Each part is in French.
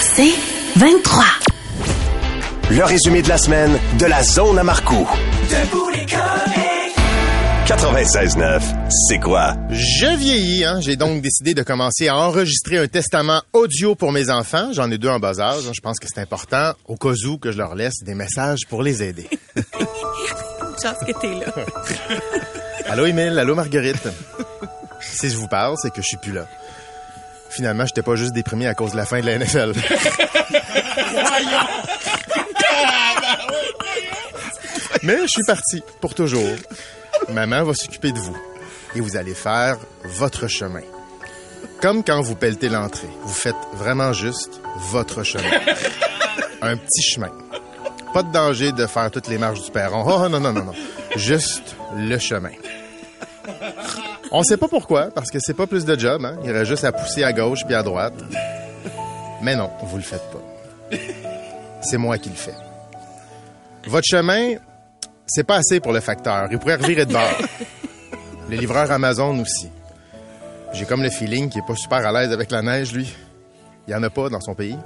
C'est 23. Le résumé de la semaine de la zone à Marcoux. 96.9, c'est quoi? Je vieillis, hein? j'ai donc décidé de commencer à enregistrer un testament audio pour mes enfants. J'en ai deux en bas âge. Je pense que c'est important, au cas où, que je leur laisse des messages pour les aider. Chance que t'es là. allô, Émile? Allô, Marguerite? si je vous parle, c'est que je suis plus là. Finalement, j'étais pas juste déprimé à cause de la fin de la NFL. Mais je suis parti pour toujours. Maman va s'occuper de vous et vous allez faire votre chemin. Comme quand vous pelletez l'entrée, vous faites vraiment juste votre chemin. Un petit chemin. Pas de danger de faire toutes les marches du perron. Oh non, non, non, non. Juste le chemin. On sait pas pourquoi, parce que c'est pas plus de job, hein? Il reste juste à pousser à gauche puis à droite. Mais non, vous le faites pas. C'est moi qui le fais. Votre chemin, c'est pas assez pour le facteur. Il pourrait revirer de bord. Le livreur Amazon aussi. J'ai comme le feeling qu'il est pas super à l'aise avec la neige, lui. Il y en a pas dans son pays.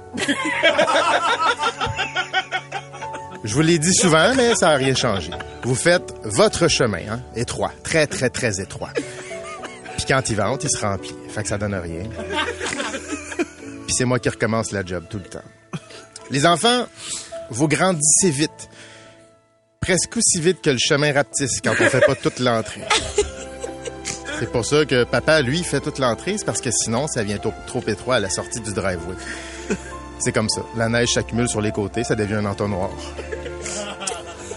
Je vous l'ai dit souvent, mais ça n'a rien changé. Vous faites votre chemin, hein, étroit, très, très, très étroit. Puis quand il vente, il se remplit. Fait que ça donne rien. Puis c'est moi qui recommence la job tout le temps. Les enfants, vous grandissez vite presque aussi vite que le chemin rapetisse quand on fait pas toute l'entrée. C'est pour ça que papa, lui, fait toute l'entrée, c'est parce que sinon, ça vient trop, étroit à la sortie du driveway. C'est comme ça. La neige s'accumule sur les côtés, ça devient un entonnoir.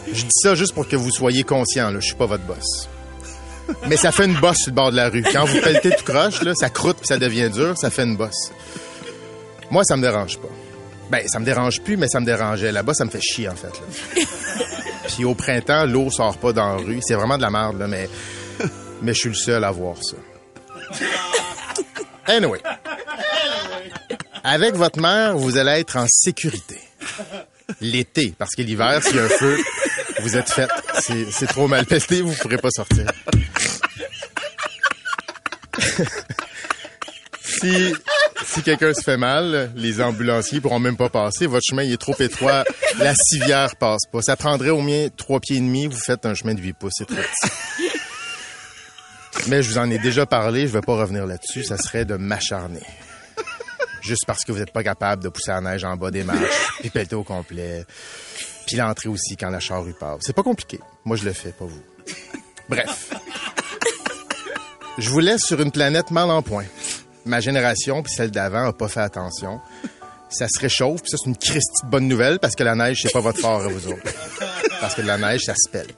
Je dis ça juste pour que vous soyez conscient, là, je suis pas votre boss. Mais ça fait une bosse sur le bord de la rue. Quand vous pelletez tout croche, là, ça croûte puis ça devient dur, ça fait une bosse. Moi, ça me dérange pas. Ben, ça me dérange plus, mais ça me dérangeait. Là-bas, ça me fait chier, en fait. Là. Puis au printemps, l'eau sort pas dans la rue. C'est vraiment de la merde, là, mais, mais je suis le seul à voir ça. Anyway. Avec votre mère, vous allez être en sécurité. L'été, parce que l'hiver, s'il y a un feu, vous êtes fait. C'est trop mal pesté, vous pourrez pas sortir. si si quelqu'un se fait mal, les ambulanciers pourront même pas passer. Votre chemin est trop étroit. La civière passe pas. Ça prendrait au moins trois pieds et demi. Vous faites un chemin de 8 pouces. C'est trop petit. Mais je vous en ai déjà parlé. Je vais pas revenir là-dessus. Ça serait de m'acharner. Juste parce que vous n'êtes pas capable de pousser la neige en bas des marches, puis pelleter au complet, puis l'entrée aussi quand la charrue passe. C'est pas compliqué. Moi, je le fais, pas vous. Bref. Je vous laisse sur une planète mal en point ma génération puis celle d'avant a pas fait attention. Ça se réchauffe, puis ça, c'est une christie bonne nouvelle parce que la neige, c'est pas votre fort à vous autres. Parce que la neige, ça se pète.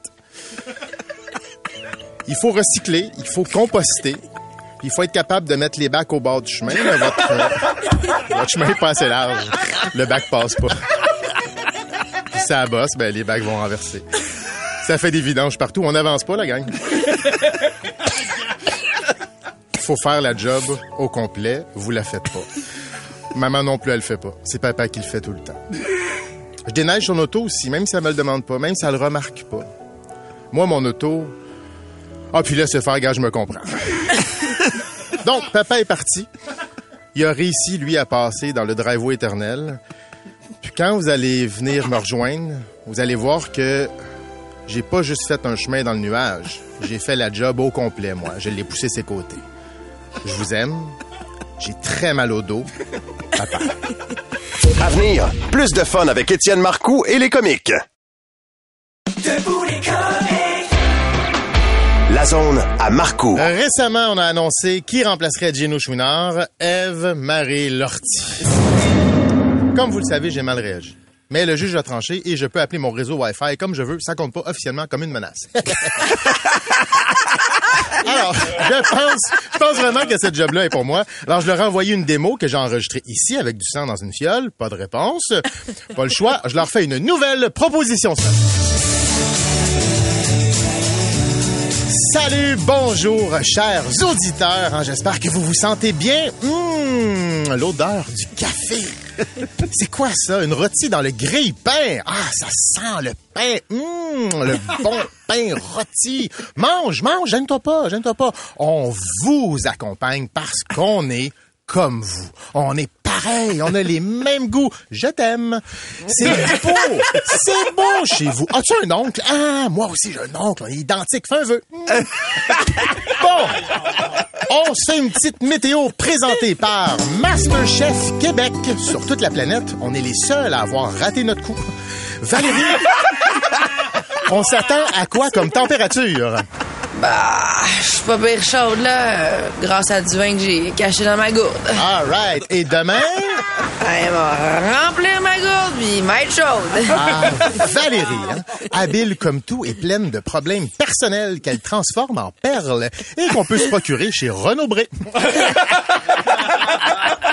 Il faut recycler, il faut composter, il faut être capable de mettre les bacs au bord du chemin. votre, euh, votre, chemin est pas assez large. Le bac passe pas. Puis ça bosse, ben les bacs vont renverser. Ça fait des vidanges partout. On n'avance pas, la gang faut faire la job au complet, vous la faites pas. Maman non plus, elle le fait pas. C'est papa qui le fait tout le temps. Je déneige son auto aussi, même si elle me le demande pas, même si elle le remarque pas. Moi, mon auto... Ah, puis là, c'est faire gars, je me comprends. Donc, papa est parti. Il a réussi, lui, à passer dans le driveway éternel. Puis quand vous allez venir me rejoindre, vous allez voir que j'ai pas juste fait un chemin dans le nuage. J'ai fait la job au complet, moi. Je l'ai poussé ses côtés. Je vous aime. J'ai très mal au dos. Papa. À venir, plus de fun avec Étienne Marcoux et les comiques. La zone à Marcoux. Récemment, on a annoncé qui remplacerait Gino Chouinard, Eve Marie Lortie. Comme vous le savez, j'ai mal réagi. Mais le juge a tranché et je peux appeler mon réseau Wi-Fi comme je veux. Ça compte pas officiellement comme une menace. Alors, je pense, je pense vraiment que cette job-là est pour moi. Alors, je leur ai envoyé une démo que j'ai enregistrée ici avec du sang dans une fiole. Pas de réponse. Pas le choix. Je leur fais une nouvelle proposition. Salut, bonjour, chers auditeurs. Hein, j'espère que vous vous sentez bien. Hum, l'odeur du café. C'est quoi ça? Une rôtie dans le grille-pain? Ah, ça sent le pain. Hum, le bon pain rôti. Mange, mange, gêne-toi pas, gêne-toi pas. On vous accompagne parce qu'on est comme vous. On est pareil, on a les mêmes goûts. Je t'aime. C'est beau, c'est beau chez vous. As-tu un oncle? Ah, moi aussi j'ai un oncle, on est identique. Fais un vœu. Bon, on sait une petite météo présentée par Masterchef Québec. Sur toute la planète, on est les seuls à avoir raté notre coup. Valérie, on s'attend à quoi comme température? Bah, je suis pas pire chaude, là, euh, grâce à du vin que j'ai caché dans ma gourde. All right. Et demain? Elle va remplir ma gourde puis m'être chaude. Ah, Valérie, hein, habile comme tout et pleine de problèmes personnels qu'elle transforme en perles et qu'on peut se procurer chez Renaud Bré.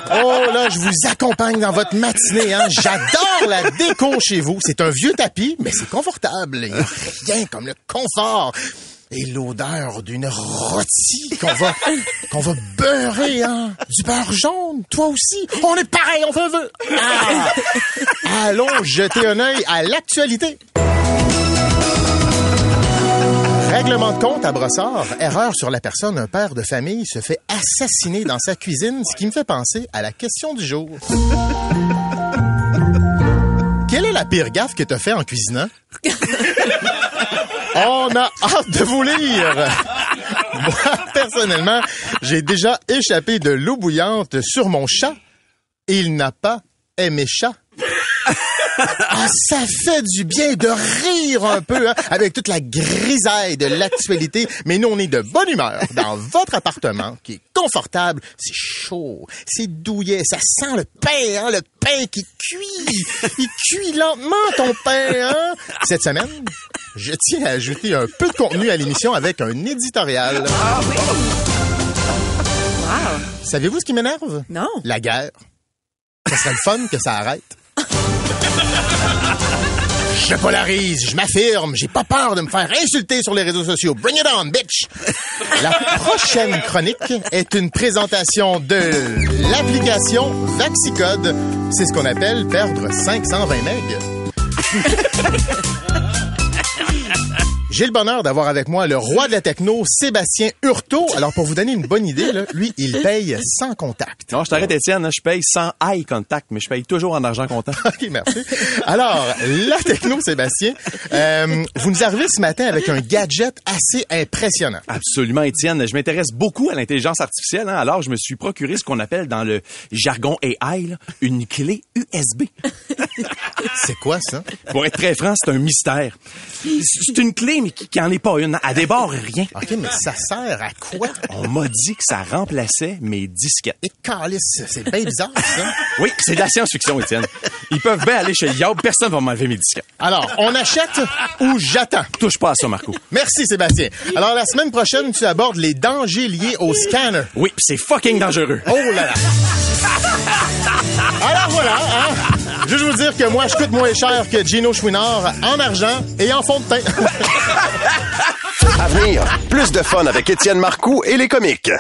Oh là, je vous accompagne dans votre matinée. Hein? J'adore la déco chez vous. C'est un vieux tapis, mais c'est confortable. Il n'y a rien comme le confort. Et l'odeur d'une rôtie qu'on va, qu'on va beurrer, hein. Du beurre jaune, toi aussi. On est pareil, on un vœu. Ah. Allons jeter un œil à l'actualité. Règlement de compte à Brossard. Erreur sur la personne. Un père de famille se fait assassiner dans sa cuisine, ce qui me fait penser à la question du jour. Quelle est la pire gaffe que t'as fait en cuisinant? On a hâte de vous lire. Moi, personnellement, j'ai déjà échappé de l'eau bouillante sur mon chat. Il n'a pas aimé chat. Ah, ça fait du bien de rire un peu hein, avec toute la grisaille de l'actualité. Mais nous, on est de bonne humeur dans votre appartement qui est confortable. C'est chaud, c'est douillet, ça sent le pain, hein, le pain qui cuit. Il cuit lentement ton pain. Hein? Cette semaine, je tiens à ajouter un peu de contenu à l'émission avec un éditorial. Savez-vous ce qui m'énerve? Non. La guerre. Ça serait le fun que ça arrête. Je polarise, je m'affirme, j'ai pas peur de me faire insulter sur les réseaux sociaux. Bring it on, bitch! La prochaine chronique est une présentation de l'application Vaxicode. C'est ce qu'on appelle perdre 520 meg. J'ai le bonheur d'avoir avec moi le roi de la techno, Sébastien Hurtaud. Alors, pour vous donner une bonne idée, là, lui, il paye sans contact. Non, je t'arrête, Étienne. hein, Je paye sans eye contact, mais je paye toujours en argent comptant. OK, merci. Alors, la techno, Sébastien, euh, vous nous arrivez ce matin avec un gadget assez impressionnant. Absolument, Étienne. Je m'intéresse beaucoup à l'intelligence artificielle. hein, alors, je me suis procuré ce qu'on appelle dans le jargon AI là, une clé USB. C'est quoi ça? Pour être très franc, c'est un mystère. C'est une clé, mais qui, qui en est pas une. Elle déborde rien. OK, mais ça sert à quoi? On m'a dit que ça remplaçait mes disquettes. Et calice, c'est bien bizarre, ça. Oui, c'est de la science-fiction, Étienne. Ils peuvent bien aller chez Yob, personne va m'enlever mes disquettes. Alors, on achète ou j'attends? Touche pas à ça, Marco. Merci, Sébastien. Alors, la semaine prochaine, tu abordes les dangers liés au scanner. Oui, pis c'est fucking dangereux. Oh là là! Alors voilà, hein? Juste vous dire que moi, je coûte moins cher que Gino Chouinard en argent et en fond de teint. À venir, plus de fun avec Étienne Marcoux et les comiques.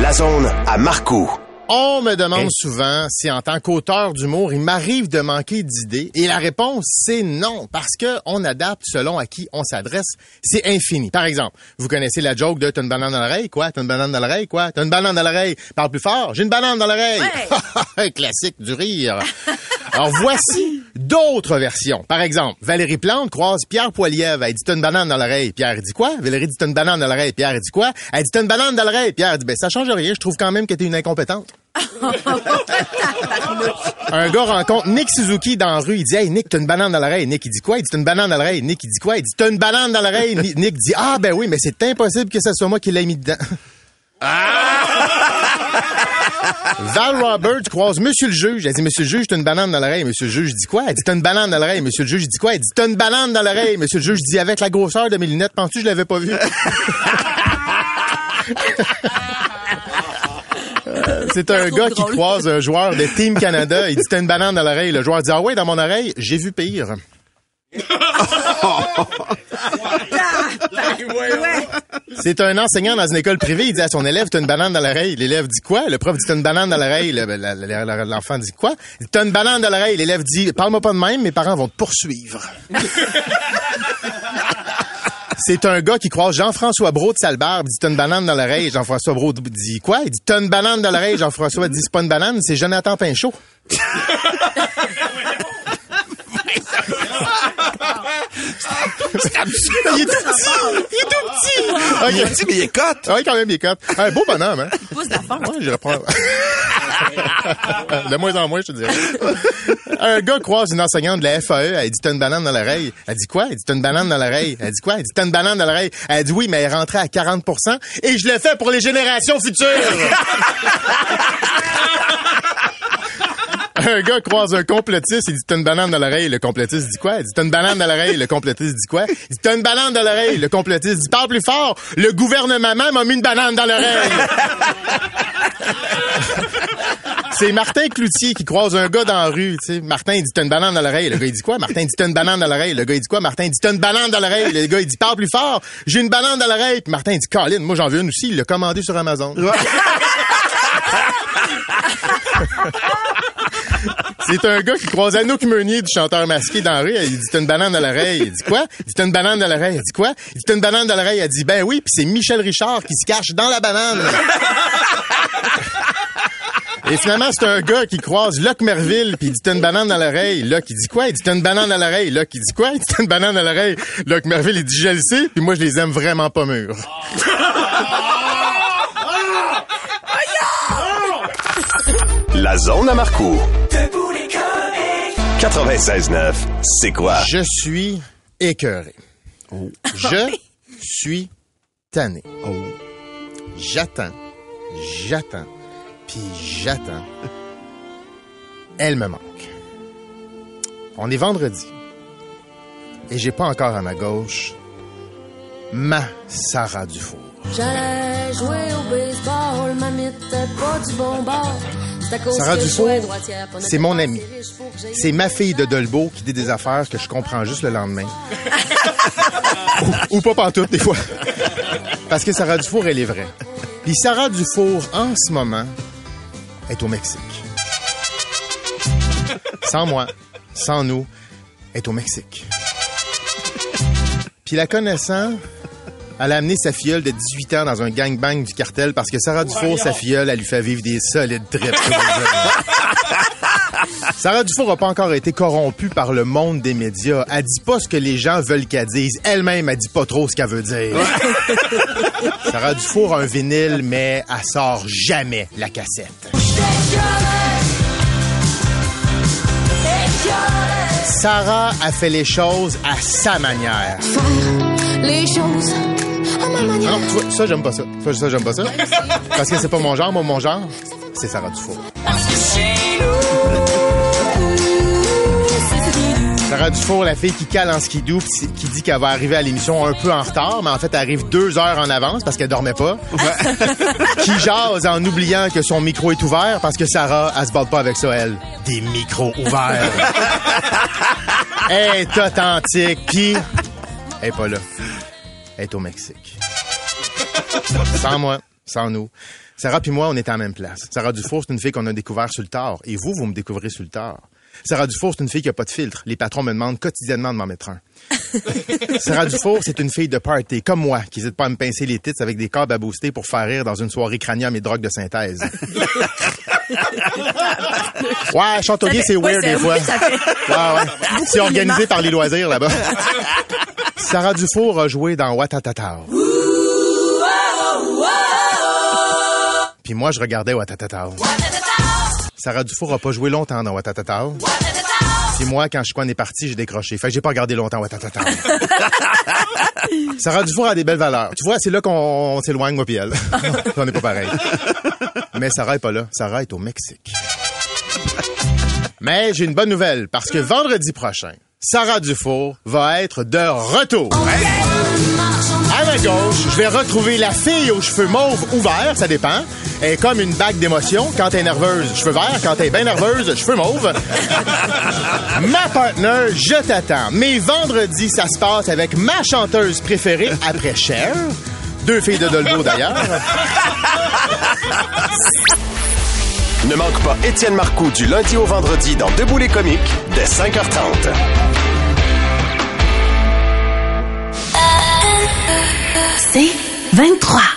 La zone à Marcoux. On me demande Hey. souvent si en tant qu'auteur d'humour, il m'arrive de manquer d'idées. Et la réponse, c'est non, parce que on adapte selon à qui on s'adresse. C'est infini. Par exemple, vous connaissez la joke de t'as une banane dans l'oreille, quoi? T'as une banane dans l'oreille, quoi? T'as une banane dans l'oreille. Parle plus fort. J'ai une banane dans l'oreille. Classique du rire. Alors voici d'autres versions. Par exemple, Valérie Plante croise Pierre Poilievre. Elle dit t'as une banane dans l'oreille. Pierre dit quoi? Valérie dit t'as une banane dans l'oreille. Pierre dit quoi? Elle dit t'as une banane dans l'oreille. Pierre dit ben ça change rien. Je trouve quand même que t'es une incompétente. Un gars rencontre Nick Suzuki dans la rue. Il dit Hey Nick, t'as une banane dans l'oreille. Nick, il dit quoi? Il dit T'as une banane dans l'oreille. Nick, il dit quoi? Il dit T'as une banane dans l'oreille. Ni- Nick dit Ah ben oui, mais c'est impossible que ce soit moi qui l'ai mis dedans. Val Roberts croise Monsieur le juge. Elle dit Monsieur le juge, t'as une banane dans l'oreille. Monsieur le juge dit quoi? Elle dit T'as une banane dans l'oreille. Monsieur le juge dit quoi? Elle dit T'as une banane dans l'oreille. Monsieur le juge dit Avec la grosseur de mes lunettes, penses-tu que je l'avais pas vu? C'est un gars qui croise un joueur de Team Canada. Il dit T'as une banane dans l'oreille. Le joueur dit Ah ouais, dans mon oreille, j'ai vu pire. C'est un enseignant dans une école privée. Il dit à son élève T'as une banane dans l'oreille. L'élève dit quoi? Le prof dit T'as une banane dans l'oreille. L'enfant dit quoi? Il dit T'as une banane dans l'oreille. L'élève dit Parle-moi pas de même, mes parents vont te poursuivre. C'est un gars qui croise Jean-François Brault de Salbarbe, dit t'as une banane dans l'oreille. Jean-François Brault dit quoi? Il dit t'as une banane dans l'oreille. Jean-François dit c'est pas une banane, c'est Jonathan Pinchot. il est tout petit! Il est tout petit! Ah, Il est petit, mais il est cote. Ah oui, quand même, il est cote. Un beau bonhomme, hein? Pouce d'enfant. Ouais, je reprends. de moins en moins, je te dirais. Un gars croise une enseignante de la FAE, elle dit t'as une banane dans l'oreille. Elle dit quoi? Elle dit t'as une banane dans l'oreille. Elle dit quoi? Elle dit t'as une banane dans l'oreille. Elle dit oui, mais elle rentrée à 40% et je le fais pour les générations futures. Un gars croise un complotiste, il dit t'as une banane dans l'oreille, le complotiste dit quoi? Il dit t'as une banane dans l'oreille, le complotiste dit quoi? Il dit t'as une banane dans l'oreille, le complotiste dit parle plus fort, le gouvernement m'a mis une banane dans l'oreille. C'est Martin Cloutier qui croise un gars dans la rue, tu sais. Martin il dit t'as une banane dans l'oreille, le gars il dit quoi? Martin il dit t'as une banane dans l'oreille, le gars il dit quoi? Martin il dit t'as une banane dans l'oreille, le gars il dit parle plus fort, j'ai une banane dans l'oreille. Puis Martin il dit Colin, moi j'en veux une aussi, il l'a commandé sur Amazon. C'est un gars qui croise Anouk Meunier du chanteur masqué dans la rue. Il dit T'as une banane dans l'oreille. Il dit quoi? Il dit T'as une banane dans l'oreille. Il dit quoi? Il dit T'as une banane dans l'oreille. Elle dit Ben oui, puis c'est Michel Richard qui se cache dans la banane. Et finalement, c'est un gars qui croise Locke Merville, puis il dit T'as une banane dans l'oreille. Locke, il dit quoi? Il dit T'as une banane dans l'oreille. Locke, il dit quoi? Il dit T'as une banane dans l'oreille. Locke Merville, il dit Je le sais, puis moi, je les aime vraiment pas mûrs. La zone à Marcoux. 96.9, c'est quoi? Je suis écœuré. Je suis tanné. J'attends, j'attends, puis j'attends. Elle me manque. On est vendredi. Et j'ai pas encore à ma gauche ma Sarah Dufour. J'allais jouer au baseball, ma n'était pas du bon bord. C'est à cause Sarah Dufour, c'est mon amie. C'est ma fille de Dolbeau qui dit des affaires que je comprends juste le lendemain. ou, ou pas pantoute, des fois. Parce que Sarah Dufour, elle est vraie. Puis Sarah Dufour, en ce moment, est au Mexique. Sans moi, sans nous, est au Mexique. Puis la connaissant, elle a amené sa filleule de 18 ans dans un gangbang du cartel parce que Sarah Dufour, sa filleule, elle lui fait vivre des solides trips. Sarah Dufour n'a pas encore été corrompue par le monde des médias. Elle dit pas ce que les gens veulent qu'elle dise. Elle-même, elle dit pas trop ce qu'elle veut dire. Sarah Dufour a un vinyle, mais elle sort jamais la cassette. Sarah a fait les choses à sa manière. Les choses à ma manière. Non, tu vois, ça, j'aime pas ça. Ça, ça, j'aime pas ça. Parce que c'est pas mon genre. Moi, mon genre, c'est Sarah Dufour. Sarah Dufour, la fille qui cale en skidoo, qui dit qu'elle va arriver à l'émission un peu en retard, mais en fait, elle arrive deux heures en avance parce qu'elle dormait pas. qui jase en oubliant que son micro est ouvert parce que Sarah, elle se bat pas avec ça, elle. Des micros ouverts. elle est authentique, puis elle est pas là. Elle est au Mexique. Sans moi, sans nous. Sarah puis moi, on est à la même place. Sarah Dufour, c'est une fille qu'on a découvert sur le tard. Et vous, vous me découvrez sur le tard. Sarah Dufour, c'est une fille qui a pas de filtre. Les patrons me demandent quotidiennement de m'en mettre un. Sarah Dufour, c'est une fille de party, comme moi, qui n'hésite pas à me pincer les tits avec des câbles à booster pour faire rire dans une soirée cranium et drogue de synthèse. ouais, chantonnier, c'est weird des fois. Ouais, ouais. C'est organisé par les loisirs là-bas. Sarah Dufour a joué dans Watatata. Puis moi, je regardais Watatata. Sarah Dufour a pas joué longtemps dans Watatata. Puis moi, quand je suis est parti, j'ai décroché. Fait que j'ai pas regardé longtemps Watatata. Sarah Dufour a des belles valeurs. Tu vois, c'est là qu'on on s'éloigne, moi elle. on n'est pas pareil. Mais Sarah est pas là. Sarah est au Mexique. Mais j'ai une bonne nouvelle, parce que vendredi prochain, Sarah Dufour va être de retour. À ma gauche, je vais retrouver la fille aux cheveux mauves ouverts, ça dépend. Elle est comme une bague d'émotions. Quand est nerveuse, cheveux verts. Quand est bien nerveuse, cheveux mauves. ma partner, je t'attends. Mais vendredi, ça se passe avec ma chanteuse préférée après Cher. Deux filles de Dolbo d'ailleurs. Ne manque pas Étienne Marcoux du lundi au vendredi dans Debout les comiques dès 5h30. C'est 23.